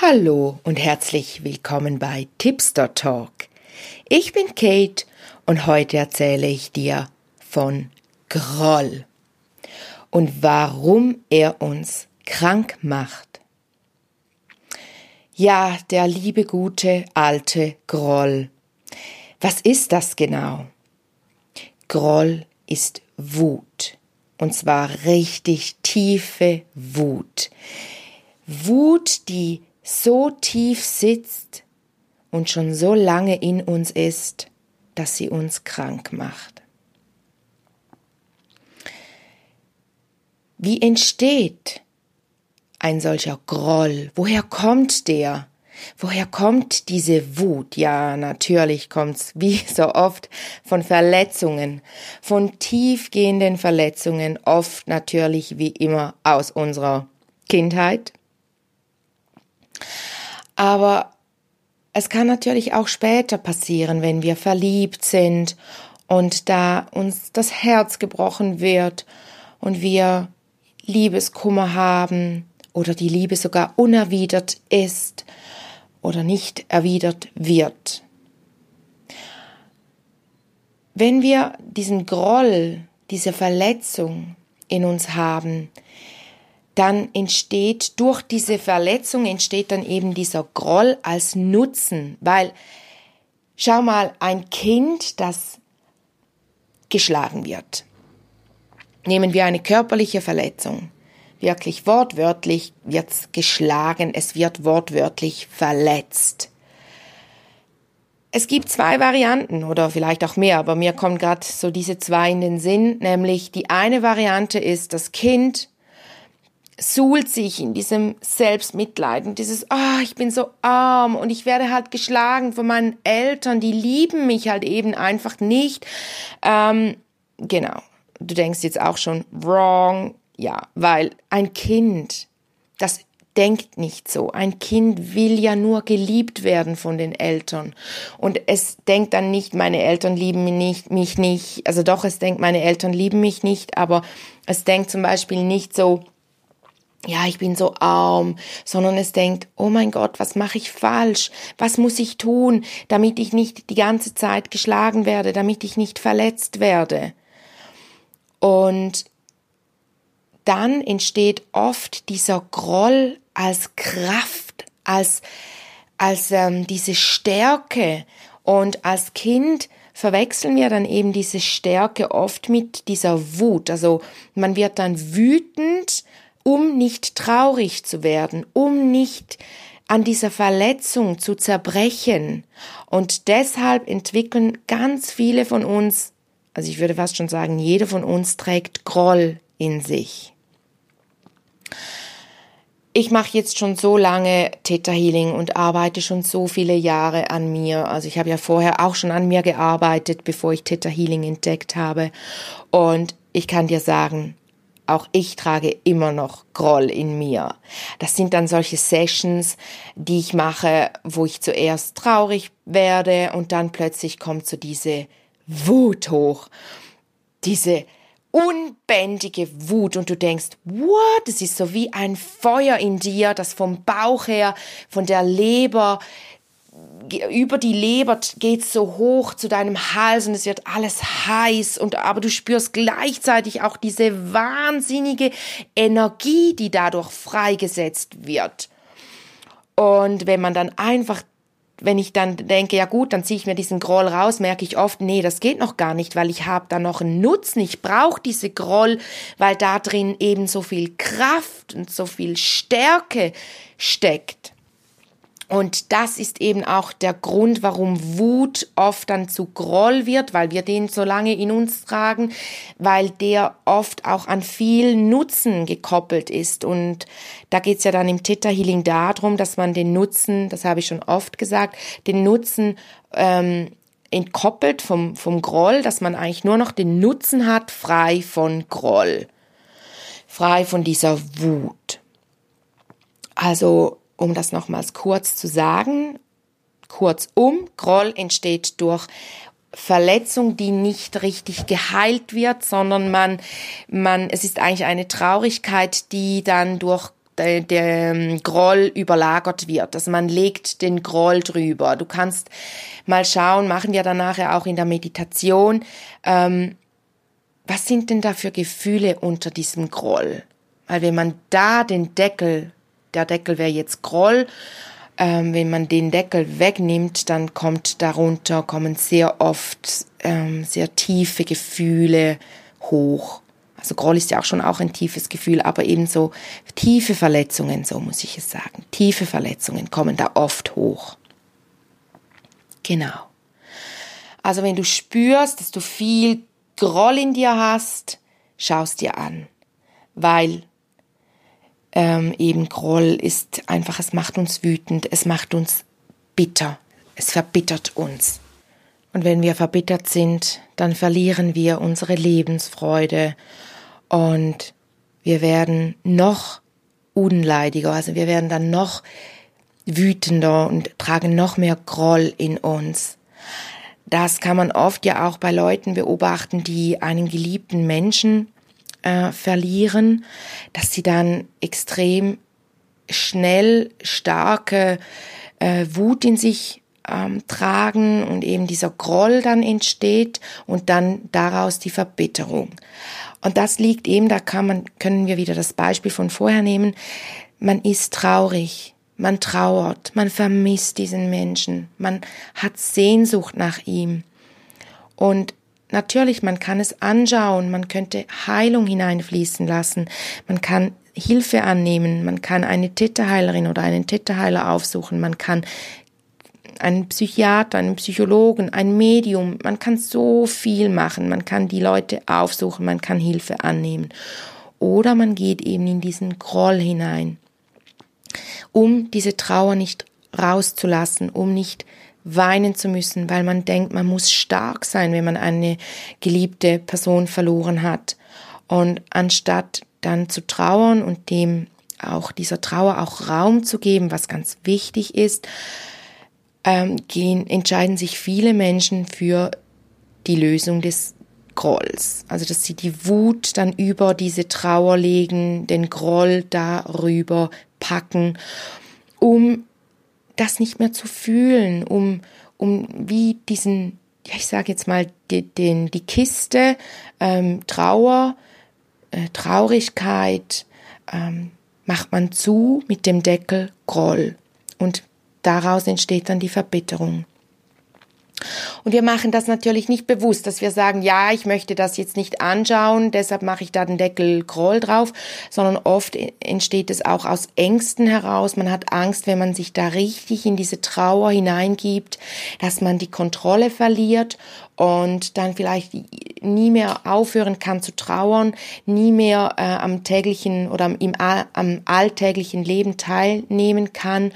Hallo und herzlich willkommen bei Tipster Talk. Ich bin Kate und heute erzähle ich dir von Groll und warum er uns krank macht. Ja, der liebe gute alte Groll. Was ist das genau? Groll ist Wut. Und zwar richtig tiefe Wut. Wut, die so tief sitzt und schon so lange in uns ist, dass sie uns krank macht. Wie entsteht ein solcher Groll? Woher kommt der? Woher kommt diese Wut? Ja, natürlich kommt's wie so oft von Verletzungen, von tiefgehenden Verletzungen, oft natürlich wie immer aus unserer Kindheit, aber es kann natürlich auch später passieren, wenn wir verliebt sind und da uns das Herz gebrochen wird und wir Liebeskummer haben oder die Liebe sogar unerwidert ist oder nicht erwidert wird. Wenn wir diesen Groll, diese Verletzung in uns haben, dann entsteht durch diese Verletzung entsteht dann eben dieser Groll als Nutzen, weil schau mal, ein Kind, das geschlagen wird. Nehmen wir eine körperliche Verletzung. Wirklich wortwörtlich wird's geschlagen, es wird wortwörtlich verletzt. Es gibt zwei Varianten oder vielleicht auch mehr, aber mir kommen gerade so diese zwei in den Sinn, nämlich die eine Variante ist, das Kind suhlt sich in diesem Selbstmitleid und dieses, ah, oh, ich bin so arm und ich werde halt geschlagen von meinen Eltern, die lieben mich halt eben einfach nicht. Ähm, genau. Du denkst jetzt auch schon, wrong, ja, weil ein Kind, das denkt nicht so. Ein Kind will ja nur geliebt werden von den Eltern. Und es denkt dann nicht, meine Eltern lieben mich nicht, mich nicht. Also doch, es denkt, meine Eltern lieben mich nicht, aber es denkt zum Beispiel nicht so, ja, ich bin so arm, sondern es denkt, oh mein Gott, was mache ich falsch? Was muss ich tun, damit ich nicht die ganze Zeit geschlagen werde, damit ich nicht verletzt werde? Und dann entsteht oft dieser Groll als Kraft, als, als ähm, diese Stärke. Und als Kind verwechseln wir dann eben diese Stärke oft mit dieser Wut. Also man wird dann wütend, um nicht traurig zu werden, um nicht an dieser Verletzung zu zerbrechen. Und deshalb entwickeln ganz viele von uns, also ich würde fast schon sagen, jeder von uns trägt Groll in sich. Ich mache jetzt schon so lange Theta Healing und arbeite schon so viele Jahre an mir. Also ich habe ja vorher auch schon an mir gearbeitet, bevor ich Theta Healing entdeckt habe. Und ich kann dir sagen, auch ich trage immer noch Groll in mir. Das sind dann solche Sessions, die ich mache, wo ich zuerst traurig werde und dann plötzlich kommt so diese Wut hoch. Diese unbändige Wut und du denkst, what? Es ist so wie ein Feuer in dir, das vom Bauch her, von der Leber über die Leber geht so hoch zu deinem Hals und es wird alles heiß und aber du spürst gleichzeitig auch diese wahnsinnige Energie, die dadurch freigesetzt wird. Und wenn man dann einfach wenn ich dann denke, ja gut, dann ziehe ich mir diesen Groll raus, merke ich oft, nee, das geht noch gar nicht, weil ich habe da noch einen Nutzen. Ich brauche diese Groll, weil da drin eben so viel Kraft und so viel Stärke steckt. Und das ist eben auch der Grund, warum Wut oft dann zu Groll wird, weil wir den so lange in uns tragen, weil der oft auch an viel Nutzen gekoppelt ist. Und da geht's ja dann im Theta Healing darum, dass man den Nutzen, das habe ich schon oft gesagt, den Nutzen ähm, entkoppelt vom, vom Groll, dass man eigentlich nur noch den Nutzen hat, frei von Groll, frei von dieser Wut. Also um das nochmals kurz zu sagen, kurzum, Groll entsteht durch Verletzung, die nicht richtig geheilt wird, sondern man, man, es ist eigentlich eine Traurigkeit, die dann durch der, ähm, Groll überlagert wird. Also man legt den Groll drüber. Du kannst mal schauen, machen wir dann nachher auch in der Meditation, ähm, was sind denn da für Gefühle unter diesem Groll? Weil wenn man da den Deckel, der Deckel wäre jetzt Groll, ähm, wenn man den Deckel wegnimmt, dann kommt darunter, kommen sehr oft ähm, sehr tiefe Gefühle hoch. Also Groll ist ja auch schon auch ein tiefes Gefühl, aber ebenso tiefe Verletzungen, so muss ich es sagen. Tiefe Verletzungen kommen da oft hoch. Genau. Also wenn du spürst, dass du viel Groll in dir hast, schaust dir an, weil ähm, eben Groll ist einfach, es macht uns wütend, es macht uns bitter, es verbittert uns. Und wenn wir verbittert sind, dann verlieren wir unsere Lebensfreude und wir werden noch unleidiger, also wir werden dann noch wütender und tragen noch mehr Groll in uns. Das kann man oft ja auch bei Leuten beobachten, die einen geliebten Menschen äh, verlieren, dass sie dann extrem schnell starke äh, Wut in sich ähm, tragen und eben dieser Groll dann entsteht und dann daraus die Verbitterung. Und das liegt eben, da kann man, können wir wieder das Beispiel von vorher nehmen, man ist traurig, man trauert, man vermisst diesen Menschen, man hat Sehnsucht nach ihm. Und natürlich, man kann es anschauen, man könnte Heilung hineinfließen lassen, man kann Hilfe annehmen, man kann eine Täterheilerin oder einen Täterheiler aufsuchen, man kann einen Psychiater, einen Psychologen, ein Medium, man kann so viel machen, man kann die Leute aufsuchen, man kann Hilfe annehmen. Oder man geht eben in diesen Groll hinein um diese Trauer nicht rauszulassen, um nicht weinen zu müssen, weil man denkt, man muss stark sein, wenn man eine geliebte Person verloren hat. Und anstatt dann zu trauern und dem auch dieser Trauer auch Raum zu geben, was ganz wichtig ist, ähm, gehen, entscheiden sich viele Menschen für die Lösung des Grolls. Also, dass sie die Wut dann über diese Trauer legen, den Groll darüber packen, um das nicht mehr zu fühlen, um, um wie diesen, ja, ich sage jetzt mal, die, den, die Kiste ähm, Trauer, äh, Traurigkeit ähm, macht man zu mit dem Deckel Groll. Und daraus entsteht dann die Verbitterung. Und wir machen das natürlich nicht bewusst, dass wir sagen, ja, ich möchte das jetzt nicht anschauen, deshalb mache ich da den Deckel Groll drauf, sondern oft entsteht es auch aus Ängsten heraus. Man hat Angst, wenn man sich da richtig in diese Trauer hineingibt, dass man die Kontrolle verliert und dann vielleicht nie mehr aufhören kann zu trauern, nie mehr äh, am täglichen oder im, am alltäglichen Leben teilnehmen kann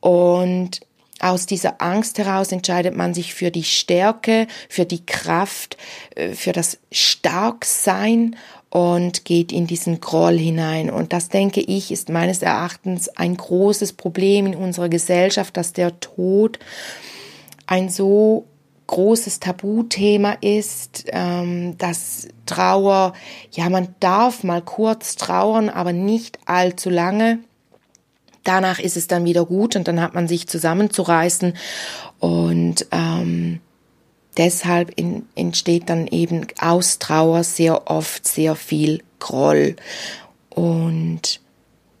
und aus dieser Angst heraus entscheidet man sich für die Stärke, für die Kraft, äh, für das Starksein und geht in diesen Groll hinein. Und das, denke ich, ist meines Erachtens ein großes Problem in unserer Gesellschaft, dass der Tod ein so großes Tabuthema ist, ähm, dass Trauer, ja, man darf mal kurz trauern, aber nicht allzu lange danach ist es dann wieder gut und dann hat man sich zusammenzureißen. Und ähm, deshalb in, entsteht dann eben aus Trauer sehr oft sehr viel Groll und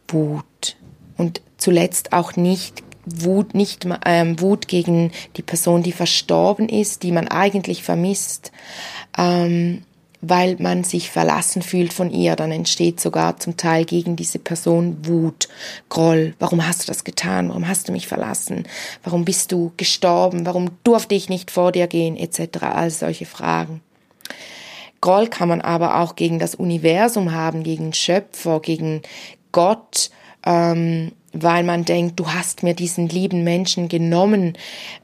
Wut. Und zuletzt auch nicht Wut, nicht ähm, Wut gegen die Person, die verstorben ist, die man eigentlich vermisst, ähm, weil man sich verlassen fühlt von ihr, dann entsteht sogar zum Teil gegen diese Person Wut, Groll. Warum hast du das getan? Warum hast du mich verlassen? Warum bist du gestorben? Warum durfte ich nicht vor dir gehen? Etc. All solche Fragen. Groll kann man aber auch gegen das Universum haben, gegen Schöpfer, gegen Gott, ähm, weil man denkt, du hast mir diesen lieben Menschen genommen,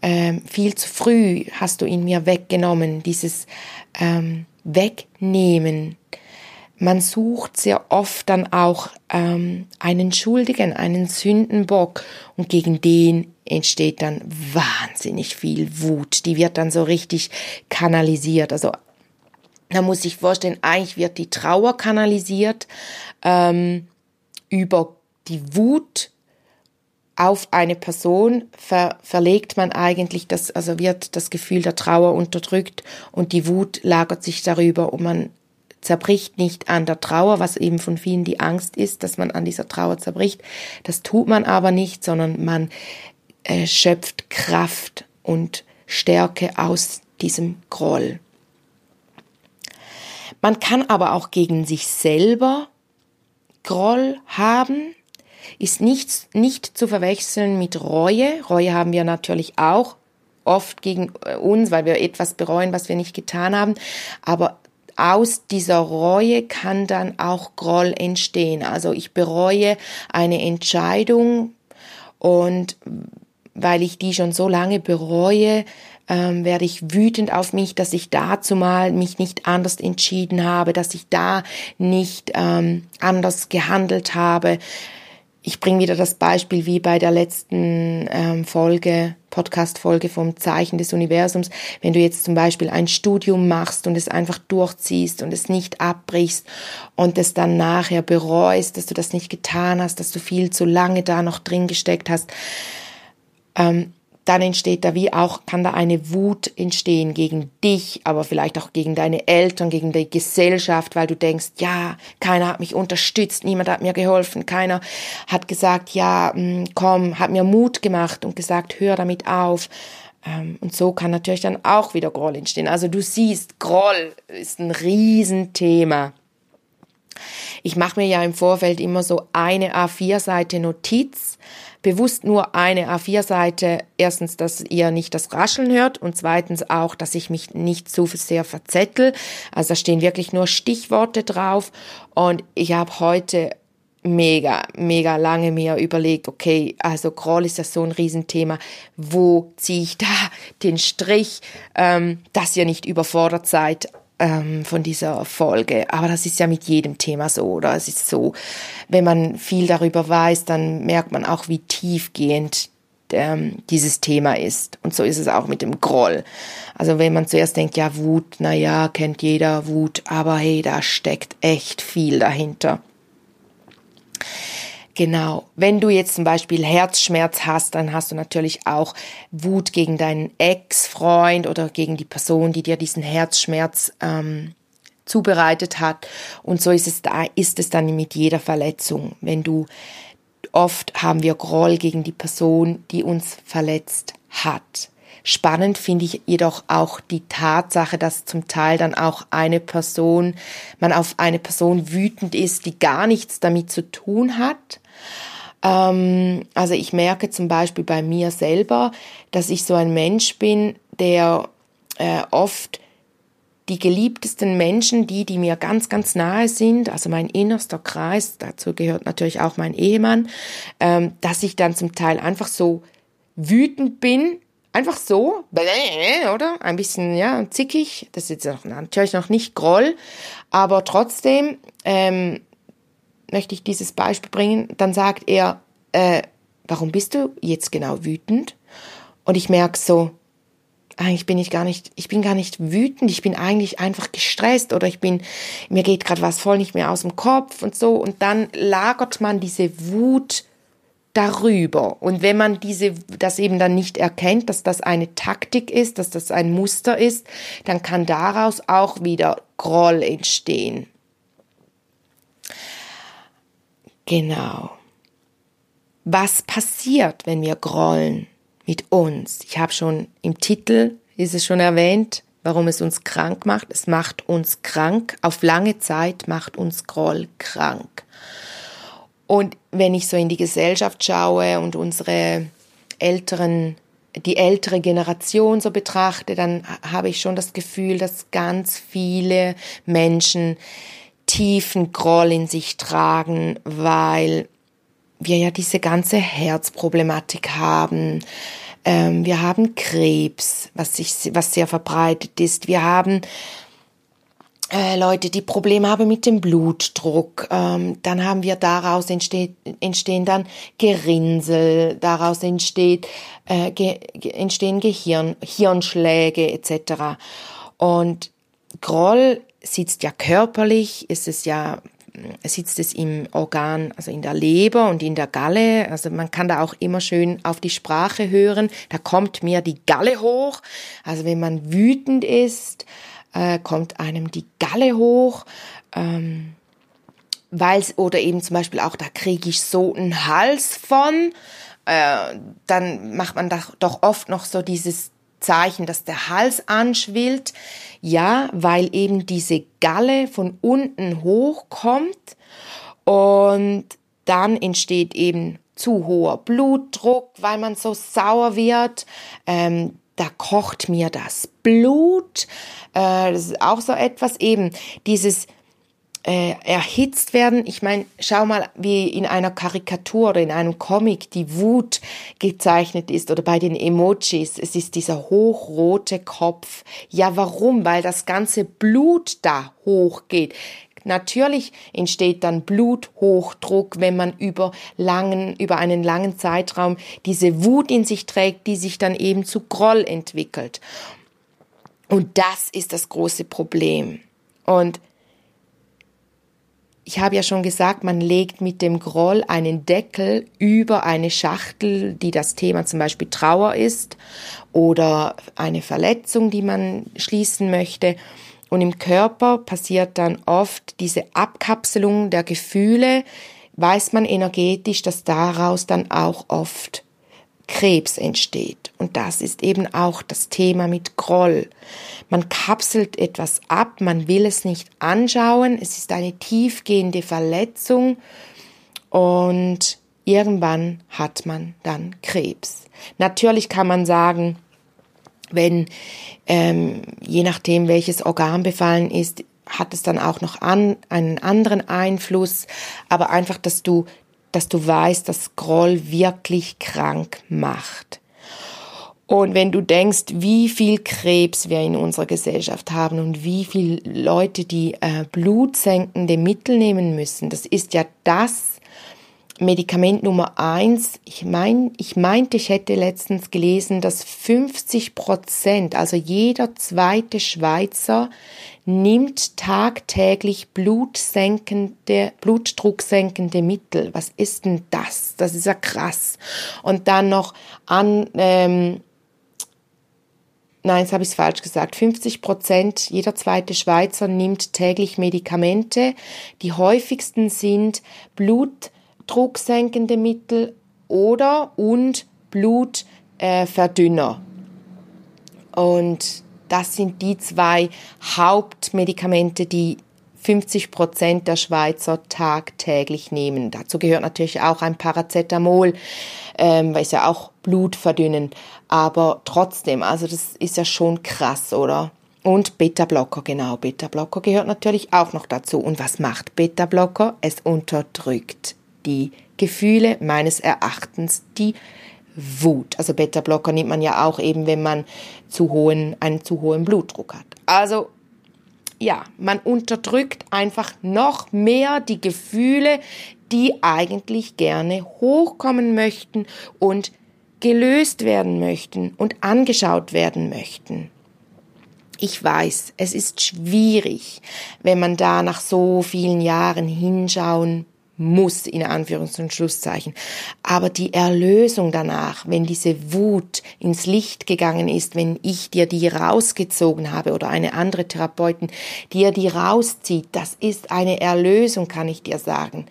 ähm, viel zu früh hast du ihn mir weggenommen, dieses ähm, wegnehmen. Man sucht sehr oft dann auch ähm, einen Schuldigen, einen Sündenbock und gegen den entsteht dann wahnsinnig viel Wut. Die wird dann so richtig kanalisiert. Also da muss ich vorstellen, eigentlich wird die Trauer kanalisiert ähm, über die Wut auf eine Person ver verlegt man eigentlich das, also wird das Gefühl der Trauer unterdrückt und die Wut lagert sich darüber und man zerbricht nicht an der Trauer, was eben von vielen die Angst ist, dass man an dieser Trauer zerbricht. Das tut man aber nicht, sondern man äh, schöpft Kraft und Stärke aus diesem Groll. Man kann aber auch gegen sich selber Groll haben, ist nicht, nicht zu verwechseln mit Reue. Reue haben wir natürlich auch oft gegen äh, uns, weil wir etwas bereuen, was wir nicht getan haben. Aber aus dieser Reue kann dann auch Groll entstehen. Also ich bereue eine Entscheidung und weil ich die schon so lange bereue, ähm, werde ich wütend auf mich, dass ich dazu mal mich nicht anders entschieden habe, dass ich da nicht ähm, anders gehandelt habe. Ich bringe wieder das Beispiel wie bei der letzten ähm, Folge, Podcast-Folge vom Zeichen des Universums. Wenn du jetzt zum Beispiel ein Studium machst und es einfach durchziehst und es nicht abbrichst und es dann nachher bereust, dass du das nicht getan hast, dass du viel zu lange da noch drin gesteckt hast, ähm, dann entsteht da wie auch, kann da eine Wut entstehen gegen dich, aber vielleicht auch gegen deine Eltern, gegen die Gesellschaft, weil du denkst, ja, keiner hat mich unterstützt, niemand hat mir geholfen, keiner hat gesagt, ja, mm, komm, hat mir Mut gemacht und gesagt, hör damit auf. Ähm, und so kann natürlich dann auch wieder Groll entstehen. Also du siehst, Groll ist ein Riesenthema. Ich mache mir ja im Vorfeld immer so eine A4-Seite Notiz, bewusst nur eine A4-Seite. Erstens, dass ihr nicht das Rascheln hört und zweitens auch, dass ich mich nicht zu sehr verzettel. Also da stehen wirklich nur Stichworte drauf und ich habe heute mega, mega lange mir überlegt, okay, also Groll ist ja so ein Riesenthema. Wo ziehe ich da den Strich, ähm, dass ihr nicht überfordert seid? Ähm, von dieser Folge. Aber das ist ja mit jedem Thema so, oder? Es ist so, wenn man viel darüber weiß, dann merkt man auch, wie tiefgehend ähm, dieses Thema ist. Und so ist es auch mit dem Groll. Also wenn man zuerst denkt, ja, Wut, na ja, kennt jeder Wut, aber hey, da steckt echt viel dahinter. Genau. Wenn du jetzt zum Beispiel Herzschmerz hast, dann hast du natürlich auch Wut gegen deinen Ex-Freund oder gegen die Person, die dir diesen Herzschmerz ähm, zubereitet hat. Und so ist es da, ist es dann mit jeder Verletzung. Wenn du oft haben wir Groll gegen die Person, die uns verletzt hat. Spannend finde ich jedoch auch die Tatsache, dass zum Teil dann auch eine Person, man auf eine Person wütend ist, die gar nichts damit zu tun hat. Ähm, also ich merke zum Beispiel bei mir selber, dass ich so ein Mensch bin, der äh, oft die geliebtesten Menschen, die, die mir ganz, ganz nahe sind, also mein innerster Kreis, dazu gehört natürlich auch mein Ehemann, ähm, dass ich dann zum Teil einfach so wütend bin Einfach so, oder? Ein bisschen, ja, zickig. Das ist jetzt natürlich noch nicht Groll, aber trotzdem ähm, möchte ich dieses Beispiel bringen. Dann sagt er, äh, warum bist du jetzt genau wütend? Und ich merke so, eigentlich bin ich gar nicht, ich bin gar nicht wütend, ich bin eigentlich einfach gestresst oder ich bin, mir geht gerade was voll nicht mehr aus dem Kopf und so. Und dann lagert man diese Wut darüber. Und wenn man diese, das eben dann nicht erkennt, dass das eine Taktik ist, dass das ein Muster ist, dann kann daraus auch wieder Groll entstehen. Genau. Was passiert, wenn wir grollen mit uns? Ich habe schon im Titel, ist es schon erwähnt, warum es uns krank macht. Es macht uns krank. Auf lange Zeit macht uns Groll krank. Und wenn ich so in die Gesellschaft schaue und unsere älteren, die ältere Generation so betrachte, dann habe ich schon das Gefühl, dass ganz viele Menschen tiefen Groll in sich tragen, weil wir ja diese ganze Herzproblematik haben. Ähm, wir haben Krebs, was, sich, was sehr verbreitet ist. Wir haben äh, Leute, die Probleme haben mit dem Blutdruck, ähm, dann haben wir daraus entsteht, entstehen dann Gerinnsel, daraus entsteht, äh, ge, entstehen Gehirn, Hirnschläge etc. Und Groll sitzt ja körperlich, ist es ja sitzt es im Organ, also in der Leber und in der Galle. Also man kann da auch immer schön auf die Sprache hören. Da kommt mir die Galle hoch. Also wenn man wütend ist, äh, kommt einem die Galle hoch. Ähm, weil's, oder eben zum Beispiel auch, da kriege ich so einen Hals von. Äh, dann macht man doch, doch oft noch so dieses Zeichen, dass der Hals anschwillt. Ja, weil eben diese Galle von unten hochkommt und dann entsteht eben zu hoher Blutdruck, weil man so sauer wird. Ähm, da kocht mir das Blut. Äh, das ist auch so etwas eben, dieses äh, erhitzt werden. Ich meine, schau mal, wie in einer Karikatur oder in einem Comic die Wut gezeichnet ist oder bei den Emojis. Es ist dieser hochrote Kopf. Ja, warum? Weil das ganze Blut da hochgeht. Natürlich entsteht dann Bluthochdruck, wenn man über langen, über einen langen Zeitraum diese Wut in sich trägt, die sich dann eben zu Groll entwickelt. Und das ist das große Problem. Und ich habe ja schon gesagt, man legt mit dem Groll einen Deckel über eine Schachtel, die das Thema zum Beispiel Trauer ist oder eine Verletzung, die man schließen möchte. Und im Körper passiert dann oft diese Abkapselung der Gefühle, weiß man energetisch, dass daraus dann auch oft Krebs entsteht. Und das ist eben auch das Thema mit Groll. Man kapselt etwas ab, man will es nicht anschauen, es ist eine tiefgehende Verletzung und irgendwann hat man dann Krebs. Natürlich kann man sagen, wenn ähm, je nachdem welches Organ befallen ist, hat es dann auch noch an, einen anderen Einfluss, aber einfach, dass du dass du weißt, dass Groll wirklich krank macht. Und wenn du denkst, wie viel Krebs wir in unserer Gesellschaft haben und wie viele Leute, die äh, blutsenkende Mittel nehmen müssen, das ist ja das Medikament Nummer eins. Ich mein, ich meinte, ich hätte letztens gelesen, dass 50 Prozent, also jeder zweite Schweizer nimmt tagtäglich blutsenkende, blutdrucksenkende Mittel. Was ist denn das? Das ist ja krass. Und dann noch an, ähm, nein, jetzt habe ich es falsch gesagt. 50 Prozent, jeder zweite Schweizer nimmt täglich Medikamente. Die häufigsten sind blutdrucksenkende Mittel oder und Blutverdünner. Äh, und das sind die zwei Hauptmedikamente, die 50 Prozent der Schweizer tagtäglich nehmen. Dazu gehört natürlich auch ein Paracetamol, ähm, weil es ja auch Blut verdünnend. Aber trotzdem, also das ist ja schon krass, oder? Und Beta-Blocker, genau. Beta-Blocker gehört natürlich auch noch dazu. Und was macht Beta-Blocker? Es unterdrückt die Gefühle meines Erachtens, die Wut. Also Beta-Blocker nimmt man ja auch eben, wenn man zu hohen, einen zu hohen Blutdruck hat. Also ja, man unterdrückt einfach noch mehr die Gefühle, die eigentlich gerne hochkommen möchten und gelöst werden möchten und angeschaut werden möchten. Ich weiß, es ist schwierig, wenn man da nach so vielen Jahren hinschauen muss, in Anführungs- und Schlusszeichen. Aber die Erlösung danach, wenn diese Wut ins Licht gegangen ist, wenn ich dir die rausgezogen habe oder eine andere Therapeutin dir die rauszieht, das ist eine Erlösung, kann ich dir sagen.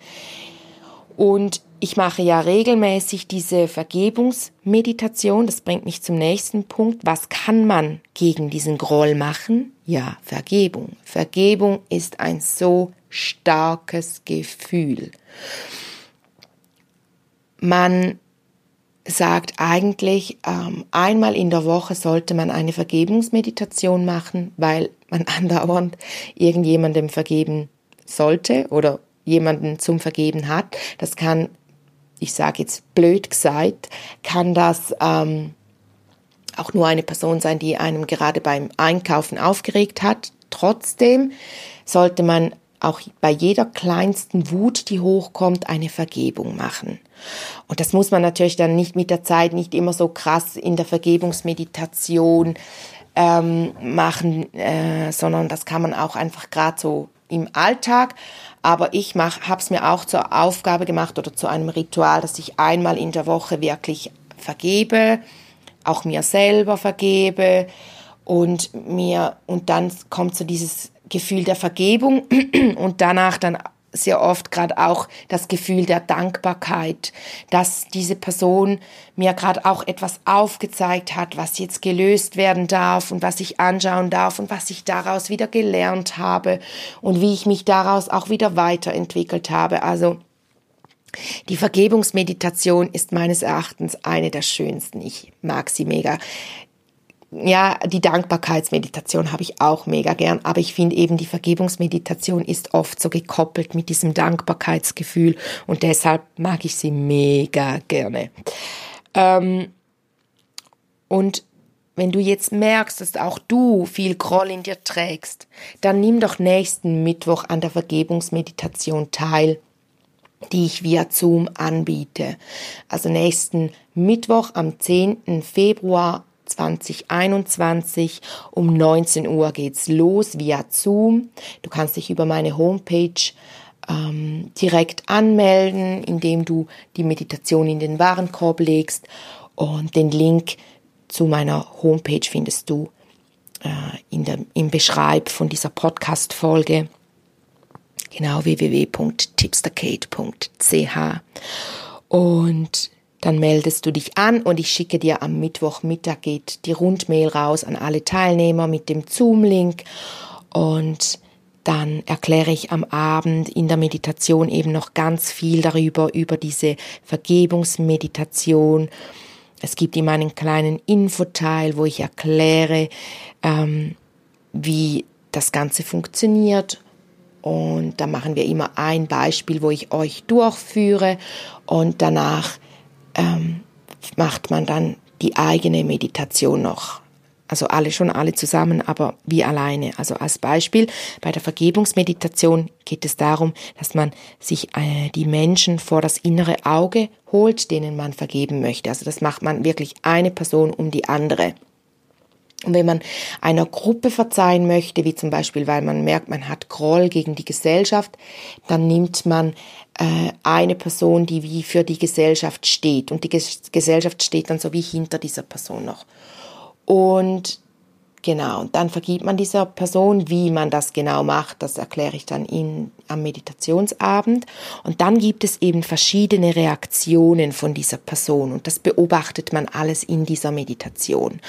Und ich mache ja regelmäßig diese Vergebungsmeditation. Das bringt mich zum nächsten Punkt. Was kann man gegen diesen Groll machen? Ja, Vergebung. Vergebung ist ein so starkes Gefühl. Man sagt eigentlich, ähm, einmal in der Woche sollte man eine Vergebungsmeditation machen, weil man andauernd irgendjemandem vergeben sollte oder jemanden zum Vergeben hat. Das kann, ich sage jetzt blöd gesagt, kann das ähm, auch nur eine Person sein, die einem gerade beim Einkaufen aufgeregt hat. Trotzdem sollte man auch bei jeder kleinsten Wut, die hochkommt, eine Vergebung machen. Und das muss man natürlich dann nicht mit der Zeit nicht immer so krass in der Vergebungsmeditation ähm, machen, äh, sondern das kann man auch einfach gerade so im Alltag, aber ich habe es mir auch zur Aufgabe gemacht oder zu einem Ritual, dass ich einmal in der Woche wirklich vergebe, auch mir selber vergebe und mir und dann kommt so dieses Gefühl der Vergebung und danach dann sehr oft gerade auch das Gefühl der Dankbarkeit, dass diese Person mir gerade auch etwas aufgezeigt hat, was jetzt gelöst werden darf und was ich anschauen darf und was ich daraus wieder gelernt habe und wie ich mich daraus auch wieder weiterentwickelt habe. Also die Vergebungsmeditation ist meines Erachtens eine der schönsten. Ich mag sie mega ja, die Dankbarkeitsmeditation habe ich auch mega gern, aber ich finde eben die Vergebungsmeditation ist oft so gekoppelt mit diesem Dankbarkeitsgefühl und deshalb mag ich sie mega gerne. Ähm, und wenn du jetzt merkst, dass auch du viel Groll in dir trägst, dann nimm doch nächsten Mittwoch an der Vergebungsmeditation teil, die ich via Zoom anbiete. Also nächsten Mittwoch am 10. Februar 2021 um 19 Uhr geht's los via Zoom. Du kannst dich über meine Homepage ähm, direkt anmelden, indem du die Meditation in den Warenkorb legst und den Link zu meiner Homepage findest du äh, in der, im Beschreib von dieser Podcast-Folge. Genau www.tipsterkate.ch und dann meldest du dich an und ich schicke dir am Mittwochmittag geht die Rundmail raus an alle Teilnehmer mit dem Zoom-Link und dann erkläre ich am Abend in der Meditation eben noch ganz viel darüber, über diese Vergebungsmeditation. Es gibt immer einen kleinen Infoteil, wo ich erkläre, ähm, wie das Ganze funktioniert. Und da machen wir immer ein Beispiel, wo ich euch durchführe und danach ähm, macht man dann die eigene Meditation noch. Also alle schon alle zusammen, aber wie alleine. Also als Beispiel bei der Vergebungsmeditation geht es darum, dass man sich äh, die Menschen vor das innere Auge holt, denen man vergeben möchte. Also das macht man wirklich eine Person um die andere. Und wenn man einer Gruppe verzeihen möchte, wie zum Beispiel, weil man merkt, man hat Groll gegen die Gesellschaft, dann nimmt man äh, eine Person, die wie für die Gesellschaft steht. Und die Ges Gesellschaft steht dann so wie hinter dieser Person noch. Und genau, dann vergibt man dieser Person, wie man das genau macht, das erkläre ich dann in, am Meditationsabend. Und dann gibt es eben verschiedene Reaktionen von dieser Person. Und das beobachtet man alles in dieser Meditation.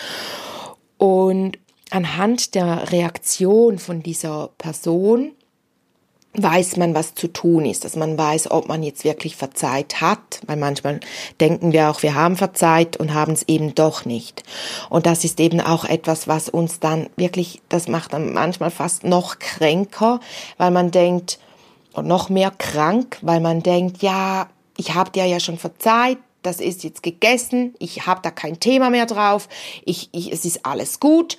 Und anhand der Reaktion von dieser Person weiß man, was zu tun ist, dass man weiß, ob man jetzt wirklich verzeiht hat, weil manchmal denken wir auch, wir haben verzeiht und haben es eben doch nicht. Und das ist eben auch etwas, was uns dann wirklich, das macht dann manchmal fast noch kränker, weil man denkt, und noch mehr krank, weil man denkt, ja, ich habe dir ja schon verzeiht, das ist jetzt gegessen, ich habe da kein Thema mehr drauf, ich, ich, es ist alles gut.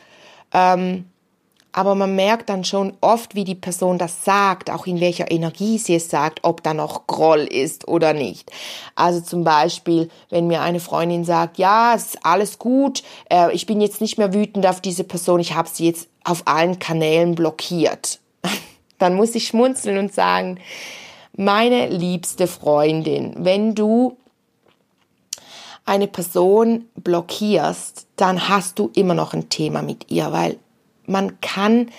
Ähm, aber man merkt dann schon oft, wie die Person das sagt, auch in welcher Energie sie es sagt, ob da noch Groll ist oder nicht. Also zum Beispiel, wenn mir eine Freundin sagt, ja, es ist alles gut, äh, ich bin jetzt nicht mehr wütend auf diese Person, ich habe sie jetzt auf allen Kanälen blockiert. dann muss ich schmunzeln und sagen, meine liebste Freundin, wenn du eine Person blockierst, dann hast du immer noch ein Thema mit ihr, weil man kann,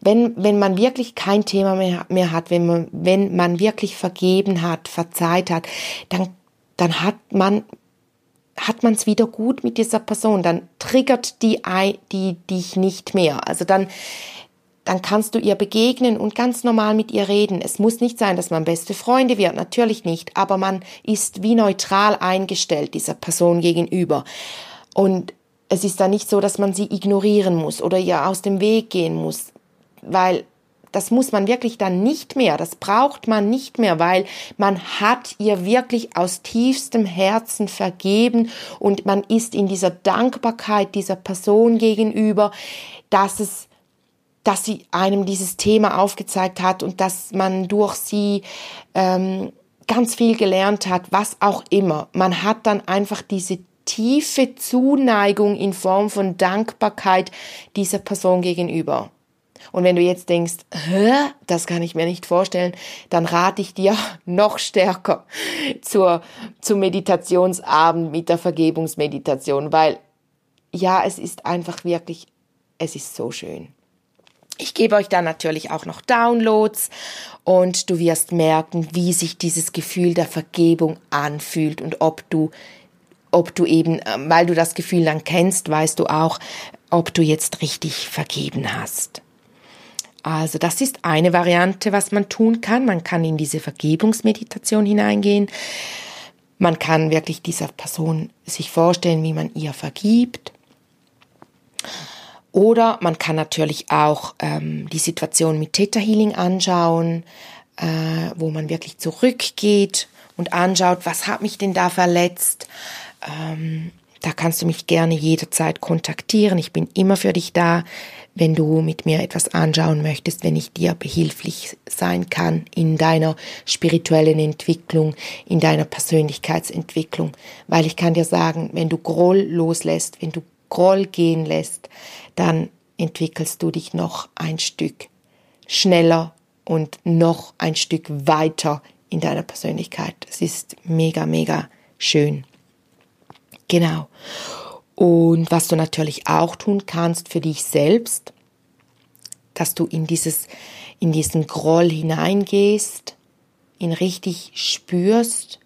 wenn, wenn man wirklich kein Thema mehr, mehr hat, wenn man, wenn man wirklich vergeben hat, verzeiht hat, dann, dann hat man hat man es wieder gut mit dieser Person, dann triggert die, die dich nicht mehr. Also dann dann kannst du ihr begegnen und ganz normal mit ihr reden. Es muss nicht sein, dass man beste Freunde wird, natürlich nicht, aber man ist wie neutral eingestellt dieser Person gegenüber. Und es ist dann nicht so, dass man sie ignorieren muss oder ihr aus dem Weg gehen muss, weil das muss man wirklich dann nicht mehr, das braucht man nicht mehr, weil man hat ihr wirklich aus tiefstem Herzen vergeben und man ist in dieser Dankbarkeit dieser Person gegenüber, dass es dass sie einem dieses Thema aufgezeigt hat und dass man durch sie ähm, ganz viel gelernt hat, was auch immer. Man hat dann einfach diese tiefe Zuneigung in Form von Dankbarkeit dieser Person gegenüber. Und wenn du jetzt denkst, Hä, das kann ich mir nicht vorstellen, dann rate ich dir noch stärker zur, zum Meditationsabend mit der Vergebungsmeditation, weil ja, es ist einfach wirklich, es ist so schön. Ich gebe euch dann natürlich auch noch Downloads und du wirst merken, wie sich dieses Gefühl der Vergebung anfühlt und ob du, ob du eben, ähm, weil du das Gefühl dann kennst, weißt du auch, ob du jetzt richtig vergeben hast. Also das ist eine Variante, was man tun kann. Man kann in diese Vergebungsmeditation hineingehen. Man kann wirklich dieser Person sich vorstellen, wie man ihr vergibt. Oder man kann natürlich auch ähm, die Situation mit Theta Healing anschauen, äh, wo man wirklich zurückgeht und anschaut, was hat mich denn da verletzt. Ähm, da kannst du mich gerne jederzeit kontaktieren. Ich bin immer für dich da, wenn du mit mir etwas anschauen möchtest, wenn ich dir behilflich sein kann in deiner spirituellen Entwicklung, in deiner Persönlichkeitsentwicklung. Weil ich kann dir sagen, wenn du Groll loslässt, wenn du Groll gehen lässt, dann entwickelst du dich noch ein Stück schneller und noch ein Stück weiter in deiner Persönlichkeit. Es ist mega, mega schön. Genau. Und was du natürlich auch tun kannst für dich selbst, dass du in dieses, in diesen Groll hineingehst, ihn richtig spürst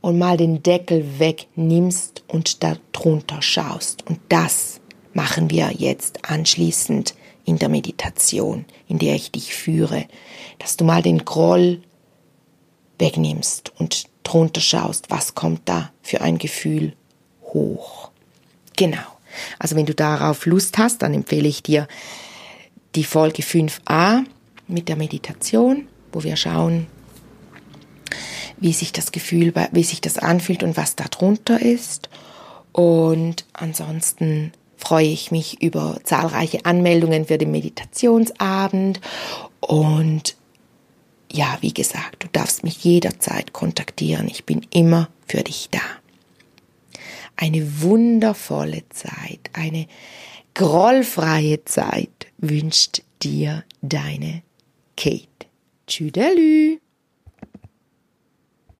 und mal den Deckel wegnimmst und darunter schaust. Und das machen wir jetzt anschließend in der Meditation, in der ich dich führe, dass du mal den Groll wegnimmst und drunter schaust, was kommt da für ein Gefühl hoch. Genau. Also wenn du darauf Lust hast, dann empfehle ich dir die Folge 5a mit der Meditation, wo wir schauen, wie sich das Gefühl, wie sich das anfühlt und was darunter ist. Und ansonsten freue ich mich über zahlreiche Anmeldungen für den Meditationsabend. Und ja, wie gesagt, du darfst mich jederzeit kontaktieren. Ich bin immer für dich da. Eine wundervolle Zeit, eine grollfreie Zeit wünscht dir deine Kate. Tschüdelü!